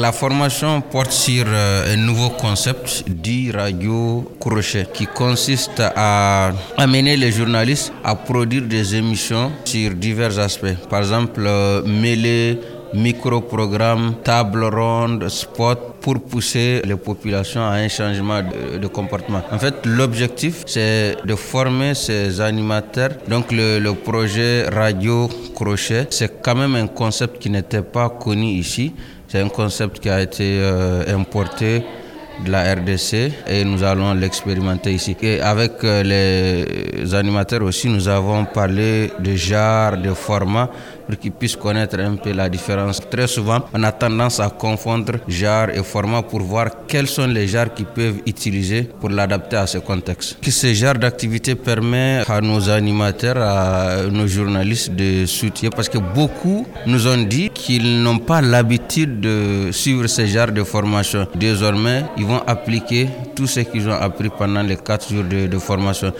la formation porte sur euh, un nouveau concept dit radio crochet qui consiste à amener les journalistes à produire des émissions sur divers aspects. Par exemple, euh, mêler micro-programmes, table ronde, spot pour pousser les populations à un changement de, comportement. En fait, l'objectif, c'est de former ces animateurs. Donc, le, le projet Radio Crochet, c'est quand même un concept qui n'était pas connu ici. C'est un concept qui a été euh, importé de la RDC et nous allons l'expérimenter ici. Et avec euh, les animateurs aussi, nous avons parlé de genres, de formats pour qu'ils puissent connaître un peu la différence. Très souvent, on a tendance à confondre genre et format pour voir quels sont les genres qu'ils peuvent utiliser pour l'adapter à ce contexte. Ce genre d'activité permet à nos animateurs, à nos journalistes de soutenir parce que beaucoup nous ont dit qu'ils n'ont pas l'habitude de suivre ce genre de formation. Désormais, ils vont appliquer tout ce qu'ils ont appris pendant les quatre jours de, de formation.